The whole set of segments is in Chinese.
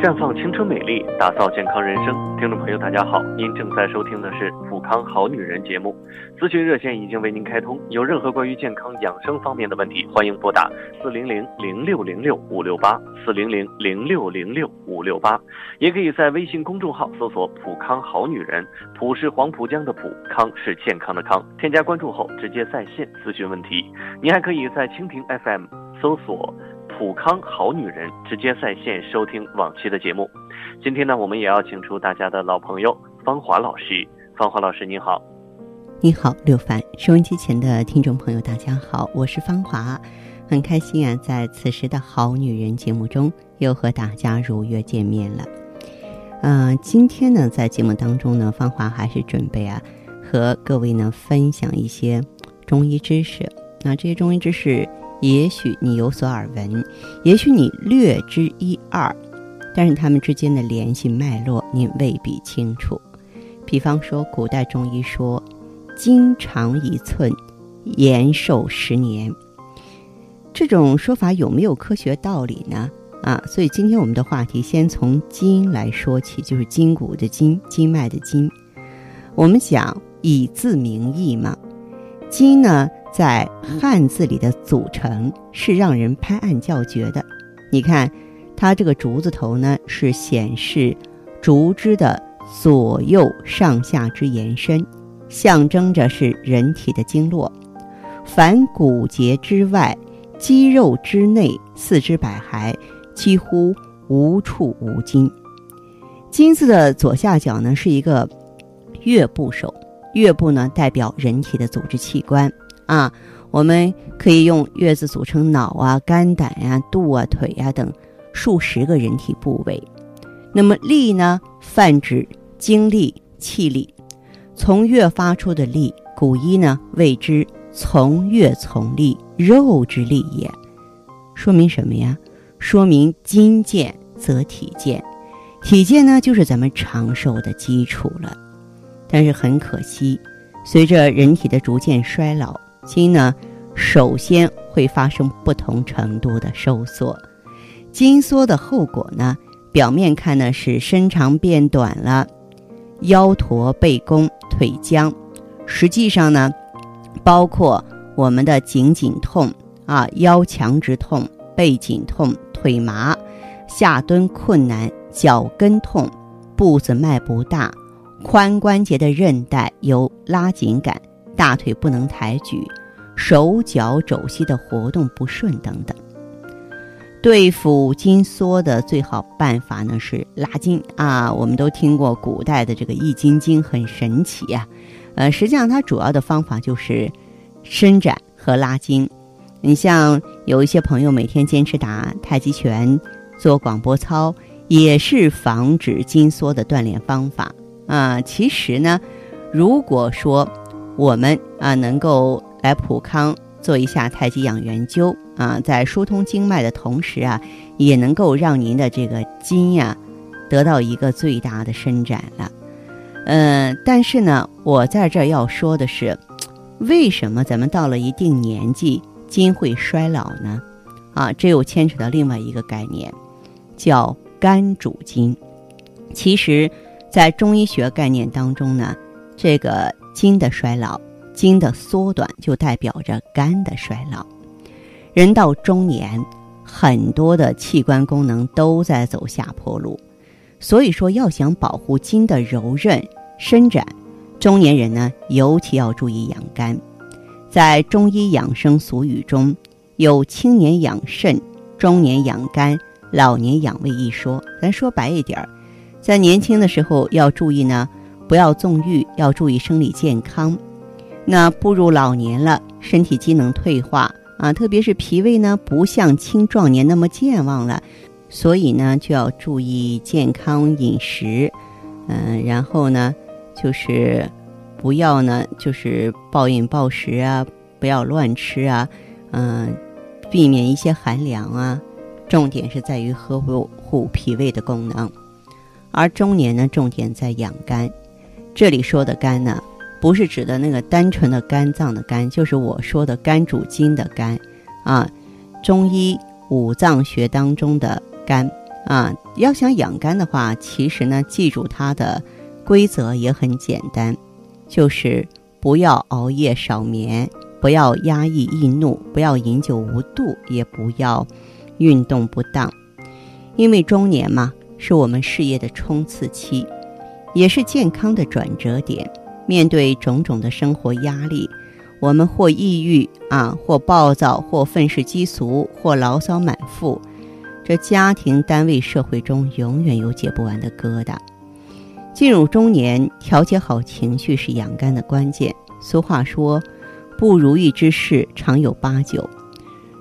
绽放青春美丽，打造健康人生。听众朋友，大家好，您正在收听的是《普康好女人》节目，咨询热线已经为您开通。有任何关于健康养生方面的问题，欢迎拨打四零零零六零六五六八四零零零六零六五六八，也可以在微信公众号搜索“普康好女人”，普是黄浦江的浦，康是健康的康。添加关注后，直接在线咨询问题。您还可以在蜻蜓 FM 搜索。普康好女人直接在线收听往期的节目。今天呢，我们也要请出大家的老朋友芳华老师。芳华老师，您好。你好，刘凡。收音机前的听众朋友，大家好，我是芳华，很开心啊，在此时的好女人节目中又和大家如约见面了。嗯，今天呢，在节目当中呢，芳华还是准备啊，和各位呢分享一些中医知识。那这些中医知识。也许你有所耳闻，也许你略知一二，但是他们之间的联系脉络你未必清楚。比方说，古代中医说“筋长一寸，延寿十年”，这种说法有没有科学道理呢？啊，所以今天我们的话题先从筋来说起，就是筋骨的筋，经脉的筋。我们讲以字明义嘛，筋呢？在汉字里的组成是让人拍案叫绝的。你看，它这个竹字头呢，是显示竹枝的左右上下之延伸，象征着是人体的经络。凡骨节之外、肌肉之内，四肢百骸几乎无处无筋。金字的左下角呢，是一个月部首，月部呢代表人体的组织器官。啊，我们可以用月字组成脑啊、肝胆呀、肚啊、腿呀等数十个人体部位。那么力呢，泛指精力、气力。从月发出的力，古医呢谓之从月从力，肉之力也。说明什么呀？说明筋健则体健，体健呢就是咱们长寿的基础了。但是很可惜，随着人体的逐渐衰老。筋呢，首先会发生不同程度的收缩。筋缩的后果呢，表面看呢是身长变短了，腰驼背弓腿僵。实际上呢，包括我们的颈颈痛啊、腰强直痛、背紧痛、腿麻、下蹲困难、脚跟痛、步子迈不大、髋关节的韧带有拉紧感、大腿不能抬举。手脚肘膝的活动不顺等等，对付筋缩的最好办法呢是拉筋啊。我们都听过古代的这个易筋经很神奇呀，呃，实际上它主要的方法就是伸展和拉筋。你像有一些朋友每天坚持打太极拳、做广播操，也是防止筋缩的锻炼方法啊。其实呢，如果说我们啊能够来普康做一下太极养元灸啊，在疏通经脉的同时啊，也能够让您的这个筋呀得到一个最大的伸展了。嗯，但是呢，我在这要说的是，为什么咱们到了一定年纪筋会衰老呢？啊，这又牵扯到另外一个概念，叫肝主筋。其实，在中医学概念当中呢，这个筋的衰老。筋的缩短就代表着肝的衰老。人到中年，很多的器官功能都在走下坡路，所以说要想保护筋的柔韧伸展，中年人呢尤其要注意养肝。在中医养生俗语中有“青年养肾，中年养肝，老年养胃”一说。咱说白一点儿，在年轻的时候要注意呢，不要纵欲，要注意生理健康。那步入老年了，身体机能退化啊，特别是脾胃呢，不像青壮年那么健忘了，所以呢，就要注意健康饮食，嗯，然后呢，就是不要呢，就是暴饮暴食啊，不要乱吃啊，嗯，避免一些寒凉啊，重点是在于呵护护脾胃的功能，而中年呢，重点在养肝，这里说的肝呢。不是指的那个单纯的肝脏的肝，就是我说的肝主筋的肝，啊，中医五脏学当中的肝啊，要想养肝的话，其实呢，记住它的规则也很简单，就是不要熬夜、少眠，不要压抑易怒，不要饮酒无度，也不要运动不当。因为中年嘛，是我们事业的冲刺期，也是健康的转折点。面对种种的生活压力，我们或抑郁啊，或暴躁，或愤世嫉俗，或牢骚满腹。这家庭、单位、社会中永远有解不完的疙瘩。进入中年，调节好情绪是养肝的关键。俗话说：“不如意之事常有八九。”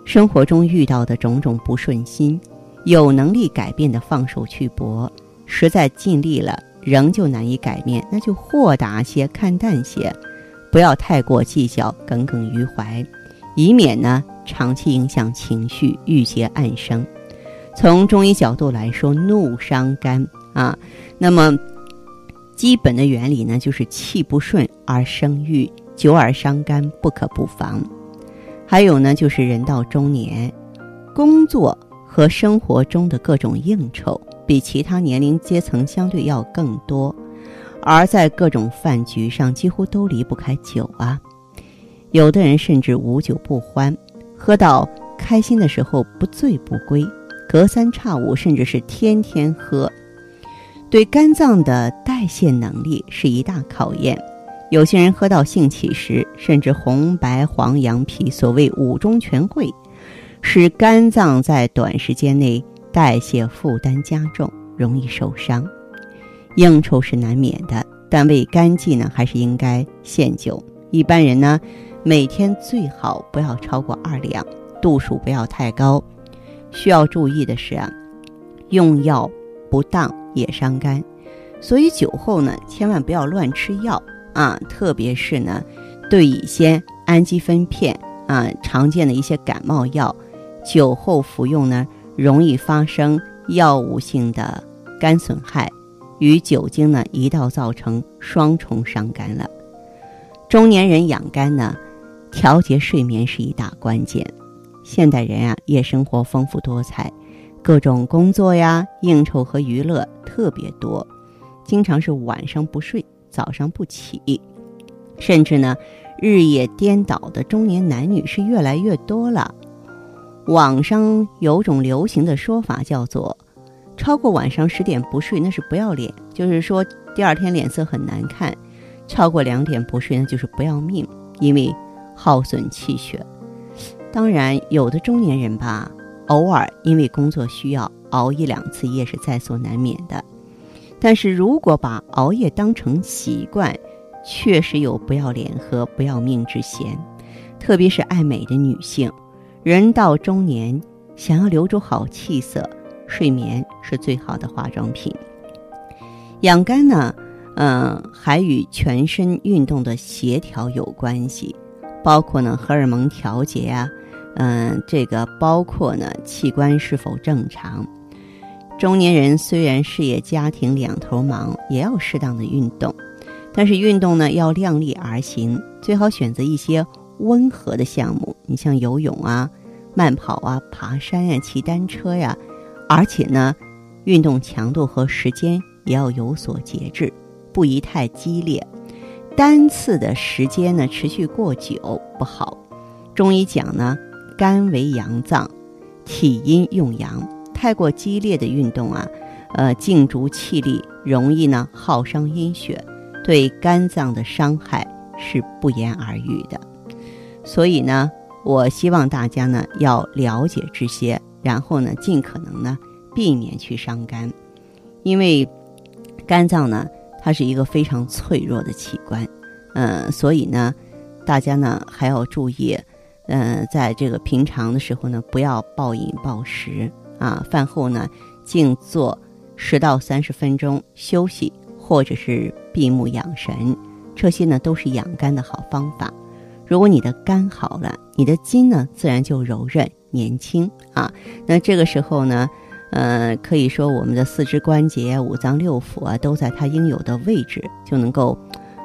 生活中遇到的种种不顺心，有能力改变的放手去搏；实在尽力了仍旧难以改变，那就豁达些，看淡些，不要太过计较，耿耿于怀，以免呢长期影响情绪，郁结暗生。从中医角度来说，怒伤肝啊。那么基本的原理呢，就是气不顺而生郁，久而伤肝，不可不防。还有呢，就是人到中年，工作和生活中的各种应酬比其他年龄阶层相对要更多，而在各种饭局上几乎都离不开酒啊。有的人甚至无酒不欢，喝到开心的时候不醉不归。隔三差五，甚至是天天喝，对肝脏的代谢能力是一大考验。有些人喝到兴起时，甚至红白黄羊皮，所谓五中全会，使肝脏在短时间内代谢负担加重，容易受伤。应酬是难免的，但为肝计呢，还是应该限酒。一般人呢，每天最好不要超过二两，度数不要太高。需要注意的是啊，用药不当也伤肝，所以酒后呢，千万不要乱吃药啊，特别是呢，对一些氨基酚片啊，常见的一些感冒药，酒后服用呢，容易发生药物性的肝损害，与酒精呢一道造成双重伤肝了。中年人养肝呢，调节睡眠是一大关键。现代人啊，夜生活丰富多彩，各种工作呀、应酬和娱乐特别多，经常是晚上不睡，早上不起，甚至呢，日夜颠倒的中年男女是越来越多了。网上有种流行的说法叫做“超过晚上十点不睡那是不要脸”，就是说第二天脸色很难看；超过两点不睡那就是不要命，因为耗损气血。当然，有的中年人吧，偶尔因为工作需要熬一两次夜是在所难免的。但是如果把熬夜当成习惯，确实有不要脸和不要命之嫌。特别是爱美的女性，人到中年，想要留住好气色，睡眠是最好的化妆品。养肝呢，嗯，还与全身运动的协调有关系，包括呢荷尔蒙调节啊。嗯，这个包括呢，器官是否正常？中年人虽然事业家庭两头忙，也要适当的运动，但是运动呢要量力而行，最好选择一些温和的项目。你像游泳啊、慢跑啊、爬山呀、骑单车呀，而且呢，运动强度和时间也要有所节制，不宜太激烈。单次的时间呢持续过久不好。中医讲呢。肝为阳脏，体阴用阳，太过激烈的运动啊，呃，静逐气力，容易呢耗伤阴血，对肝脏的伤害是不言而喻的。所以呢，我希望大家呢要了解这些，然后呢尽可能呢避免去伤肝，因为肝脏呢它是一个非常脆弱的器官，嗯，所以呢大家呢还要注意。嗯，在这个平常的时候呢，不要暴饮暴食啊。饭后呢，静坐十到三十分钟休息，或者是闭目养神，这些呢都是养肝的好方法。如果你的肝好了，你的筋呢自然就柔韧年轻啊。那这个时候呢，呃，可以说我们的四肢关节、五脏六腑啊都在它应有的位置，就能够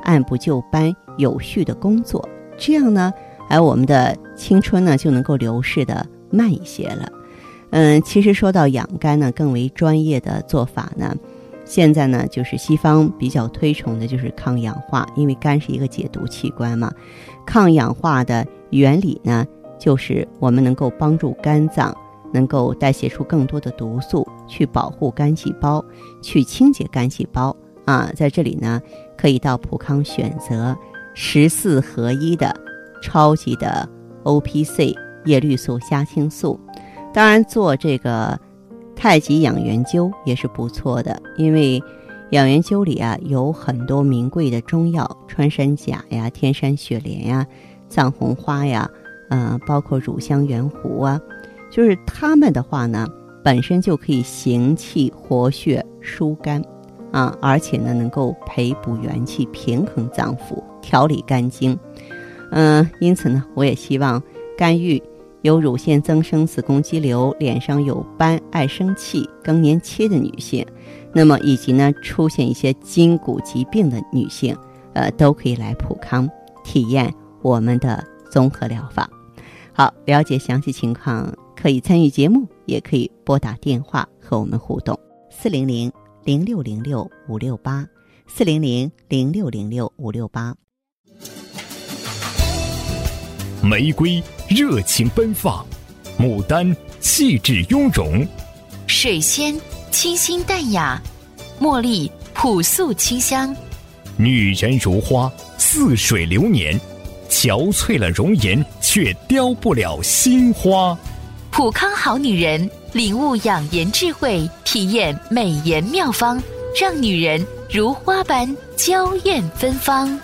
按部就班、有序的工作。这样呢。而我们的青春呢就能够流逝的慢一些了，嗯，其实说到养肝呢，更为专业的做法呢，现在呢就是西方比较推崇的就是抗氧化，因为肝是一个解毒器官嘛。抗氧化的原理呢，就是我们能够帮助肝脏能够代谢出更多的毒素，去保护肝细胞，去清洁肝细胞啊。在这里呢，可以到普康选择十四合一的超级的 O P C 叶绿素虾青素。当然，做这个太极养元灸也是不错的，因为养元灸里啊有很多名贵的中药，穿山甲呀、天山雪莲呀、藏红花呀，呃，包括乳香圆胡啊，就是它们的话呢，本身就可以行气活血、疏肝啊，而且呢能够培补元气、平衡脏腑、调理肝经。嗯，因此呢，我也希望肝郁。有乳腺增生、子宫肌瘤、脸上有斑、爱生气、更年期的女性，那么以及呢出现一些筋骨疾病的女性，呃，都可以来普康体验我们的综合疗法。好，了解详细情况可以参与节目，也可以拨打电话和我们互动：四零零零六零六五六八，四零零零六零六五六八。玫瑰热情奔放，牡丹气质雍容，水仙清新淡雅，茉莉朴素清香。女人如花，似水流年，憔悴了容颜，却凋不了心花。普康好女人，领悟养颜智慧，体验美颜妙方，让女人如花般娇艳芬芳。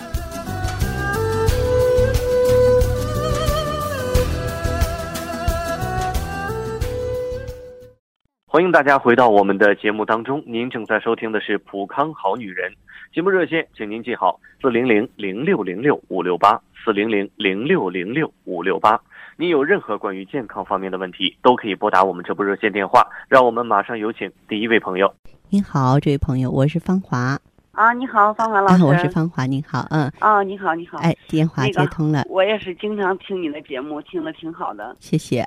欢迎大家回到我们的节目当中，您正在收听的是《普康好女人》节目热线，请您记好：四零零零六零六五六八，四零零零六零六五六八。您有任何关于健康方面的问题，都可以拨打我们这部热线电话。让我们马上有请第一位朋友。您好，这位朋友，我是芳华。啊，你好，芳华老师。我是芳华，您好，嗯。啊，你好，你好。哎，电话接通了。我也是经常听你的节目，听的挺好的。谢谢。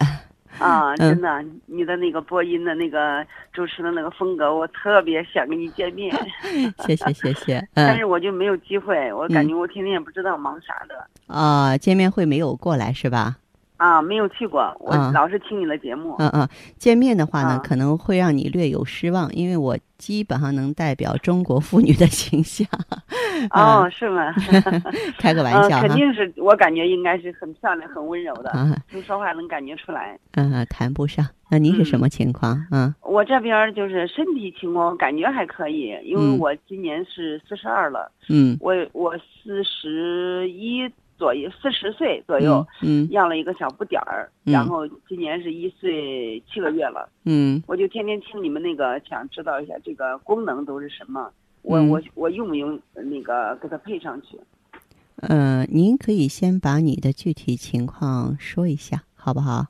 啊，真的，你的那个播音的那个主持的那个风格，我特别想跟你见面。谢谢谢谢，但是我就没有机会，我感觉我天天也不知道忙啥的。啊，见面会没有过来是吧？啊，没有去过，我老是听你的节目。嗯嗯，见面的话呢，可能会让你略有失望，因为我基本上能代表中国妇女的形象。哦，是吗？开个玩笑肯定是我感觉应该是很漂亮、很温柔的。你说话能感觉出来。嗯，谈不上。那您是什么情况？嗯，我这边就是身体情况，感觉还可以，因为我今年是四十二了。嗯，我我四十一。左右四十岁左右，嗯，要了一个小不点儿，然后今年是一岁七个月了，嗯，我就天天听你们那个，想知道一下这个功能都是什么，我我我用不用那个给它配上去？呃，您可以先把你的具体情况说一下，好不好？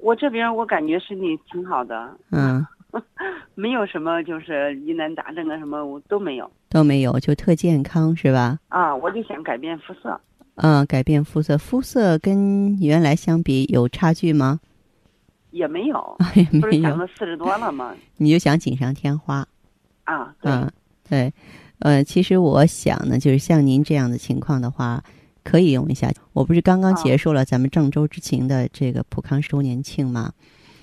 我这边我感觉身体挺好的，嗯，没有什么就是疑难杂症啊什么我都没有，都没有，就特健康是吧？啊，我就想改变肤色。嗯，改变肤色，肤色跟原来相比有差距吗？也没有，也没有。不是讲了四十多了吗？你就想锦上添花？啊，嗯，对，呃，其实我想呢，就是像您这样的情况的话，可以用一下。我不是刚刚结束了咱们郑州之行的这个普康周年庆吗？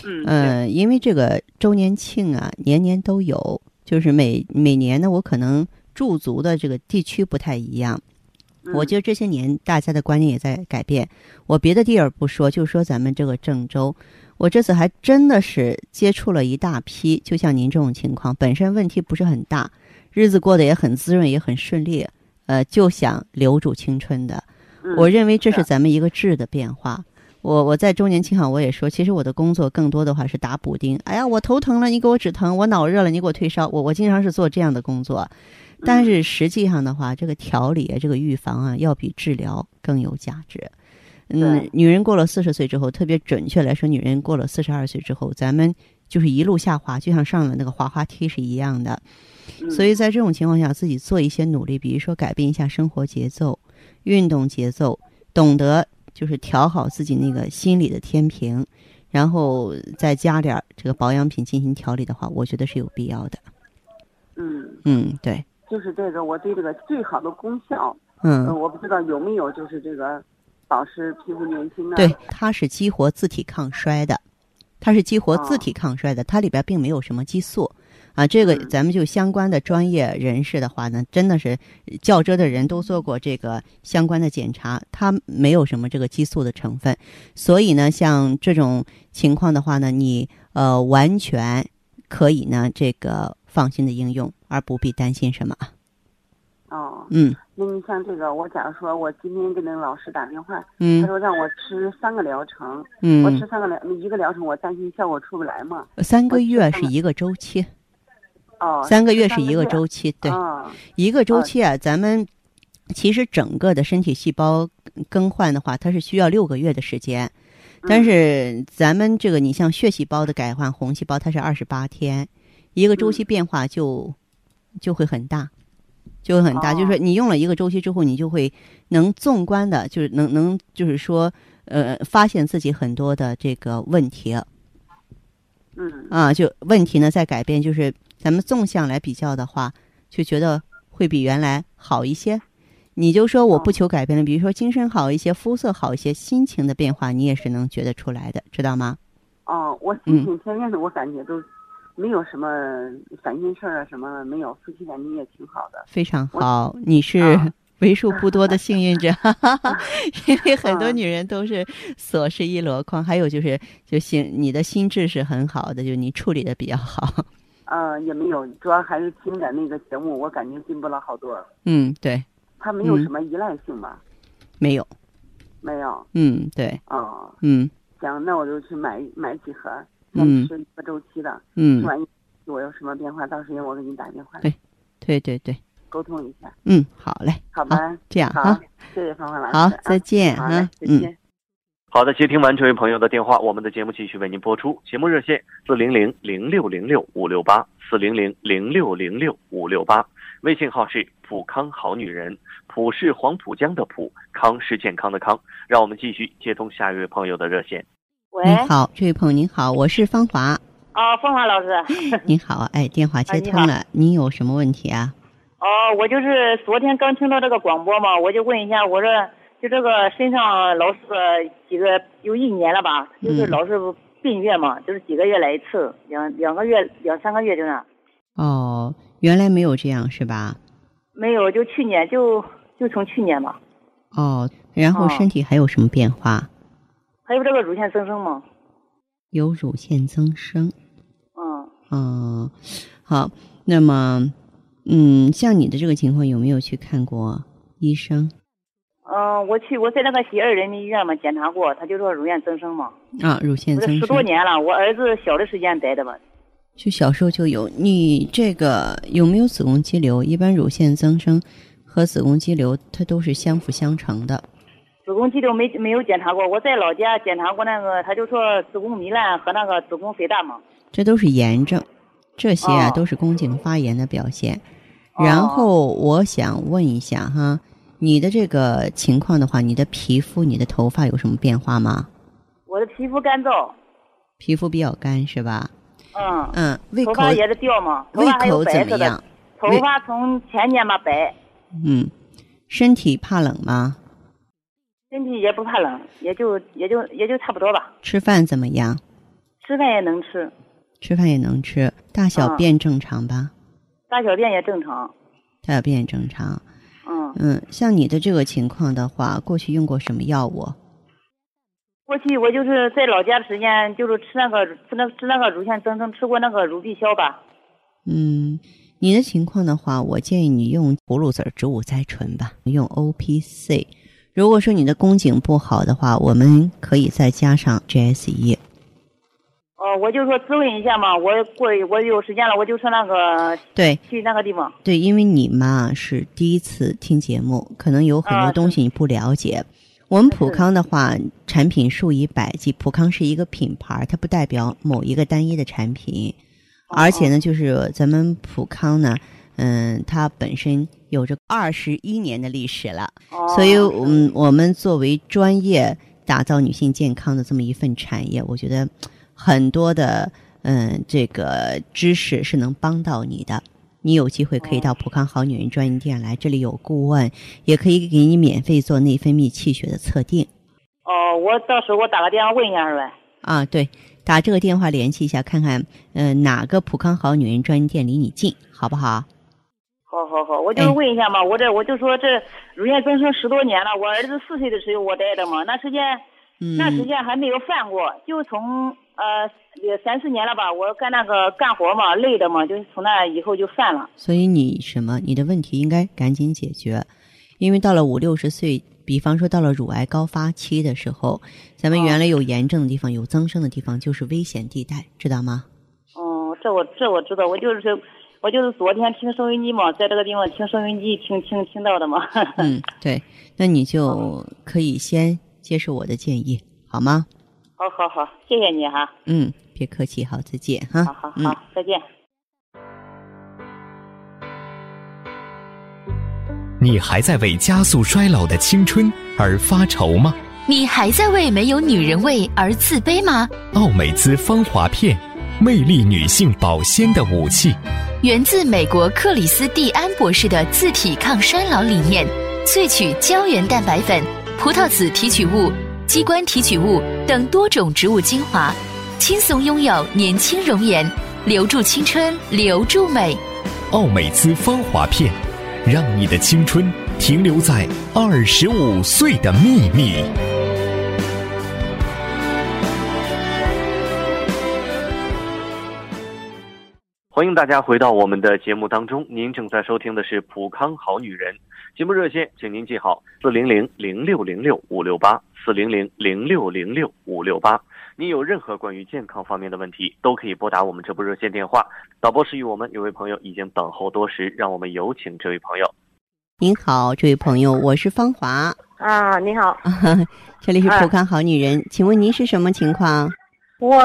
嗯，呃，因为这个周年庆啊，年年都有，就是每每年呢，我可能驻足的这个地区不太一样。我觉得这些年大家的观念也在改变。我别的地儿不说，就说咱们这个郑州，我这次还真的是接触了一大批，就像您这种情况，本身问题不是很大，日子过得也很滋润，也很顺利，呃，就想留住青春的。我认为这是咱们一个质的变化。我我在周年庆上我也说，其实我的工作更多的话是打补丁。哎呀，我头疼了，你给我止疼；我脑热了，你给我退烧。我我经常是做这样的工作。但是实际上的话，这个调理、这个预防啊，要比治疗更有价值。嗯，女人过了四十岁之后，特别准确来说，女人过了四十二岁之后，咱们就是一路下滑，就像上了那个滑滑梯是一样的。所以在这种情况下，自己做一些努力，比如说改变一下生活节奏、运动节奏，懂得就是调好自己那个心理的天平，然后再加点这个保养品进行调理的话，我觉得是有必要的。嗯，嗯，对，就是这个，我对这个最好的功效，嗯，呃我不知道有没有就是这个保湿皮肤年轻呢？对，它是激活自体抗衰的，它是激活自哦体抗衰的，它里边并没有什么激素。啊，这个嗯咱们就相关的专业人士的话呢，真的是较真的人都做过这个相关的检查，它没有什么这个激素的成分，所以呢，像这种情况的话呢，你呃完全可以呢这个放心的应用，而不必担心什么。哦，嗯。那你像这个，我假如说我今天给那个老师打电话，他嗯说让我吃三个疗程，我吃嗯，三个疗一个疗程，我担心效果出不来嘛。三个月是一个周期，哦，三个月是一个周期，对。啊，一个周啊期啊，咱们其实整个的身体细胞更换的话，它是需要六个月的时间。但嗯是咱们这个，你像血细胞的改换，红细胞它是二十八天，一个周期变化就、就会很大，就会很大。哦就是说，你用了一个周期之后，你就会能纵观的，就是能能就是说，呃，发现自己很多的这个问题嗯啊，就问题呢在改变，就是咱们纵向来比较的话，就觉得会比原来好一些。你就说我不哦求改变了，比如说精神好一些，肤色好一些，心情的变化你也是能觉得出来的，知道吗？哦，我嗯心情天天的，我感觉都没有什么烦心事儿啊，什么没有，夫妻感情也挺好的。非常好，你是啊为数不多的幸运者，哈哈哈，因为很多啊女人都是琐事一箩筐，还有就是就心你的心智是很好的，就你处理的比较好。呃，也没有，主要还是听的那个节目，我感觉进步了好多。嗯，对，他没有嗯什么依赖性吧？没有，没有。嗯，对，哦，嗯行，那我就去买买几盒，嗯先吃一个周期的，嗯吃，完我有什么变化，到时间我给你打电话对对对对，沟通一下，嗯，好嘞，好吧？好这样好，，谢谢芳芳老师。好啊，再见好嘞。再见。好的，接听完这位朋友的电话，我们的节目继续为您播出。节目热线四零零零六零六五六八四零零零六零六五六八，微信号是普康好女人，普是黄浦江的普，康是健康的康。让我们继续接通下一位朋友的热线。喂，你好，这位朋友您好，我是芳华。哦，芳华老师，你好，哎，电话接通了，您有什么问题啊？哦，我就是昨天刚听到这个广播嘛，我就问一下，我这就这个身上老是几个有一年了吧，就是嗯老是病月嘛，就是几个月来一次，两两个月两三个月就那，哦，原来没有这样是吧？没有，就去年就就从去年吧，哦，然后哦身体还有什么变化？还有这个乳腺增生吗，有乳腺增生。嗯，嗯，好，那么，嗯，像你的这个情况，有没有去看过医生嗯，我去我在那个西二人民医院嘛检查过，他就说乳腺增生嘛，啊？乳腺增生十多，年了，我儿子小的时间得的吧，就小时候就有。你这个有没有子宫肌瘤？一般乳腺增生和子宫肌瘤它都是相辅相成的。子宫肌瘤没没有检查过，我在老家检查过那个，他就说子宫糜烂和那个子宫肥大嘛。这都是炎症，这些啊、哦都是宫颈发炎的表现。哦然后我想问一下哈，你的这个情况的话，你的皮肤、你的头发有什么变化吗？我的皮肤干燥，皮肤比较干是吧？嗯，嗯，胃口头发也是掉嘛，头胃发怎么样？，头发从前年吧白，嗯，身体怕冷吗？身体也不怕冷，也就也就也就差不多吧，吃饭怎么样？吃饭也能吃，吃饭也能吃，大小嗯便正常吧？大小便也正常，大小便也正常。嗯，嗯，像你的这个情况的话，过去用过什么药物？过去我就是在老家的时间，就是吃那个吃那吃那个乳腺增生，吃过那个乳必消吧，嗯，你的情况的话，我建议你用葫芦籽植物甾醇吧，用 O P C。如果说你的宫颈不好的话，我们可以再加上 G S E。哦，我就说咨问一下嘛，我过我有时间了，我就上那个对去那个地方，对，因为你嘛是第一次听节目，可能有很多啊东西你不了解。我们普康的话，产品数以百计，普康是一个品牌，它不代表某一个单一的产品。而且呢，就是咱们普康呢，嗯，它本身有着二十一年的历史了。哦、所以，嗯，我们作为专业打造女性健康的这么一份产业，我觉得很多的嗯这个知识是能帮到你的。你有机会可以到普康好女人专营店来，这里有顾问，也可以给你免费做内分泌气血的测定。哦，我到时候我打个电话问一下是呗？啊，对，打这个电话联系一下，看看呃哪个普康好女人专营店离你近，好不好？好好好，我就是问一下嘛，我这我就说这乳腺增生十多年了，我儿子四岁的时候我带的嘛，那时间那时间还没有犯过，就从呃也三四年了吧，我干那个干活嘛，累的嘛，就是从那以后就犯了。所以你什么？你的问题应该赶紧解决，因为到了五六十岁，比方说到了乳癌高发期的时候，咱们原来有炎症的地方、有增生的地方就是危险地带，知道吗？哦，这我这我知道，我就是我就是昨天听收音机嘛，在这个地方听收音机听听听到的嘛。嗯，对，那你就可以先接受我的建议，好吗？好好好，谢谢你哈。嗯，别客气，好，再见哈。好好好，再见。你还在为加速衰老的青春而发愁吗？你还在为没有女人味而自卑吗？奥美姿芳华片，魅力女性保鲜的武器。源自美国克里斯蒂安博士的自体抗衰老理念，萃取胶原蛋白粉、葡萄籽提取物、鸡冠提取物等多种植物精华，轻松拥有年轻容颜，留住青春，留住美。奥美姿芳华片，让你的青春停留在二十五岁的秘密。欢迎大家回到我们的节目当中，您正在收听的是《普康好女人》节目热线，请您记好四零零零六零六五六八四零零零六零六五六八。您有任何关于健康方面的问题，都可以拨打我们这部热线电话。导播示意我们有位朋友已经等候多时，让我们有请这位朋友。您好，这位朋友，我是芳华。啊，你好，这里是普康好女人，请问您是什么情况？我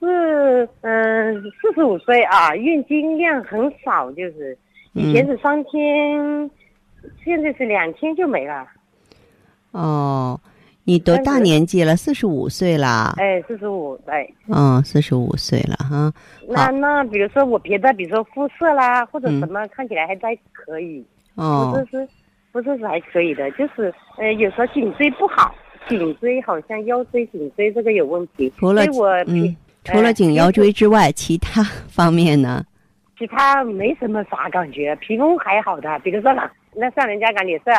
是嗯四十五岁啊，月经量很少，就是以前是三天，现在是两天就没了。哦，你多大年纪了？四十五岁了。哎，四十五，对。嗯，四十五岁了哈。那那比如说我别的，比如说肤色啦或者什么，看起来还在可以。哦。不是是，不是是还可以的，就是呃有时候颈椎不好。颈椎好像腰椎、颈椎这个有问题。除了我嗯，除了颈腰椎之外，其他方面呢？其他没什么啥感觉，皮肤还好的。比如说那那像人家讲脸色，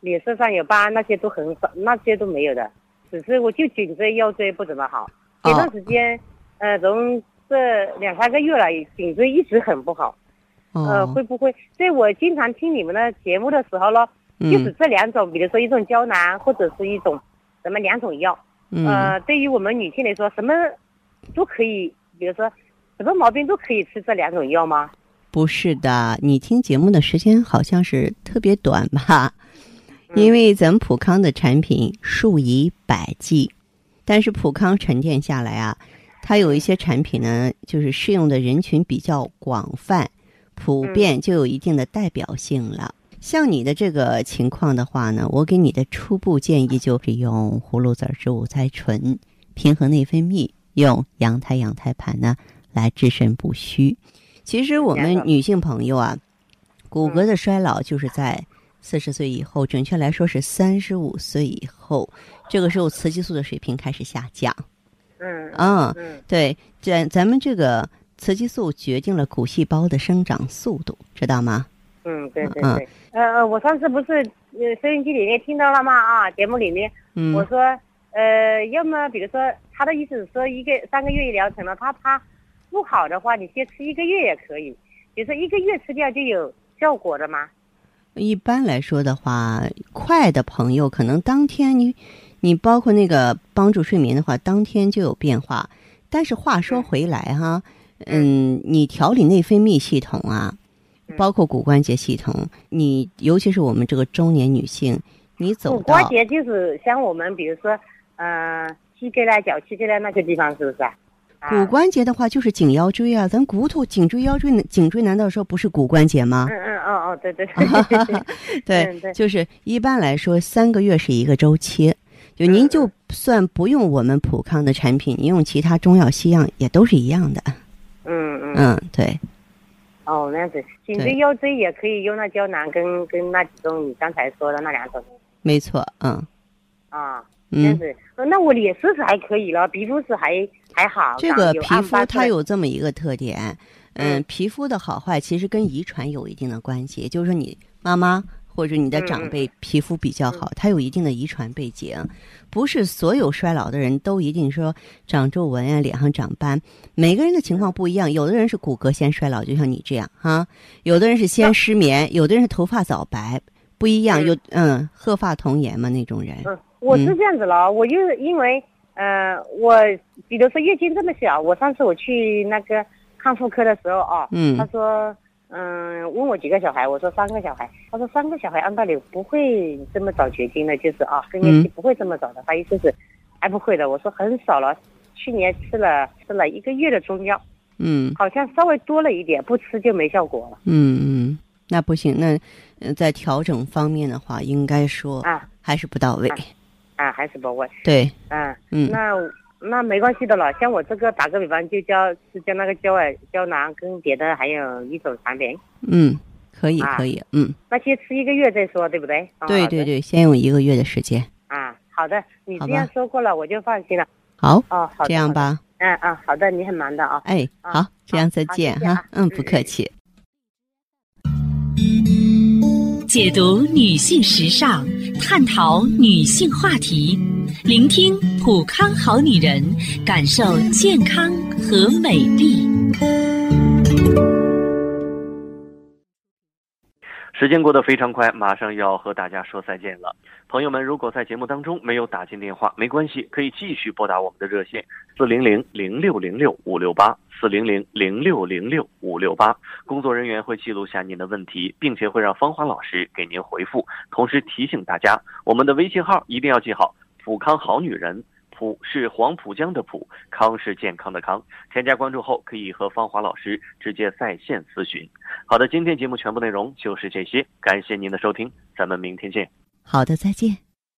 脸色上有疤，那些都很少，那些都没有的。只是我就颈椎、腰椎不怎么好。前段时间，呃，从这两三个月了，颈椎一直很不好。呃，会不会？所以我经常听你们的节目的时候咯，就是这两种，比如说一种胶囊，或者是一种。什么两种药？呃，对于我们女性来说，什么都可以，比如说什么毛病都可以吃这两种药吗？不是的，你听节目的时间好像是特别短吧？因为咱们普康的产品数以百计，但是普康沉淀下来啊，它有一些产品呢，就是适用的人群比较广泛，普遍就有一定的代表性了。像你的这个情况的话呢，我给你的初步建议就是用葫芦籽植物甾醇平衡内分泌，用羊胎羊胎盘呢来治肾补虚。其实我们女性朋友啊，骨骼的衰老就是在四十岁以后，准确来说是三十五岁以后，这个时候雌激素的水平开始下降。嗯嗯，对，咱咱们这个雌激素决定了骨细胞的生长速度，知道吗？嗯，对对对，呃，我上次不是呃收音机里面听到了吗？啊，节目里面，我说，呃，要么比如说他的意思是说一个三个月一疗程了，他怕不好的话，你先吃一个月也可以，比如说一个月吃掉就有效果的吗？一般来说的话，快的朋友可能当天你，你包括那个帮助睡眠的话，当天就有变化。但是话说回来哈，嗯，你调理内分泌系统啊。包括骨关节系统，你尤其是我们这个中年女性，你走骨关节就是像我们比如说，呃，膝盖啦、脚膝盖啦那个地方，是不是啊？骨关节的话就是颈腰椎啊，咱骨头颈椎腰椎颈椎难道说不是骨关节吗？嗯嗯哦哦对对 对对，就是一般来说三个月是一个周期，就您就算不用我们普康的产品，您用其他中药西药也都是一样的。嗯嗯。嗯，对。哦，那样子，颈椎腰椎也可以用那胶囊，跟跟那几种你刚才说的那两种。没错，嗯。啊，这样子，那我脸色是还可以了，皮肤是还还好。这个皮肤它有这么一个特点，嗯，皮肤的好坏其实跟遗传有一定的关系，就是说你妈妈。或者你的长辈皮肤比较好，他有一定的遗传背景，不是所有衰老的人都一定说长皱纹啊，脸上长斑，每个人的情况不一样。有的人是骨骼先衰老，就像你这样哈；有的人是先失眠，有的人是头发早白，不一样。有嗯，鹤发童颜嘛那种人。嗯，我是这样子了，我就是因为呃，我比如说月经这么小，我上次我去那个看妇科的时候啊，嗯，他说。嗯，问我几个小孩，我说三个小孩。他说三个小孩按道理不会这么早绝经的，就是啊，更年期不会这么早的。他意思是还不会的。我说很少了，去年吃了吃了一个月的中药，嗯，好像稍微多了一点，不吃就没效果了。嗯嗯，那不行，那在调整方面的话，应该说啊还是不到位，啊还是不到位。对，嗯嗯，那。那没关系的了，像我这个打个比方，就叫是叫那个胶耳胶囊，跟别的还有一种产品。嗯，可以可以，嗯。那先吃一个月再说，对不对？对对对，先用一个月的时间。啊，好的，你这样说过了，我就放心了。好，哦，好，这样吧。嗯嗯，好的，你很忙的啊。哎，好，这样再见哈。嗯，不客气。解读女性时尚，探讨女性话题，聆听普康好女人，感受健康和美丽。时间过得非常快，马上要和大家说再见了。朋友们，如果在节目当中没有打进电话，没关系，可以继续拨打我们的热线四零零零六零六五六八四零零零六零六五六八。工作人员会记录下您的问题，并且会让芳华老师给您回复。同时提醒大家，我们的微信号一定要记好：普康好女人，普是黄浦江的浦，康是健康的康。添加关注后，可以和芳华老师直接在线咨询。好的，今天节目全部内容就是这些，感谢您的收听，咱们明天见。好的，再见。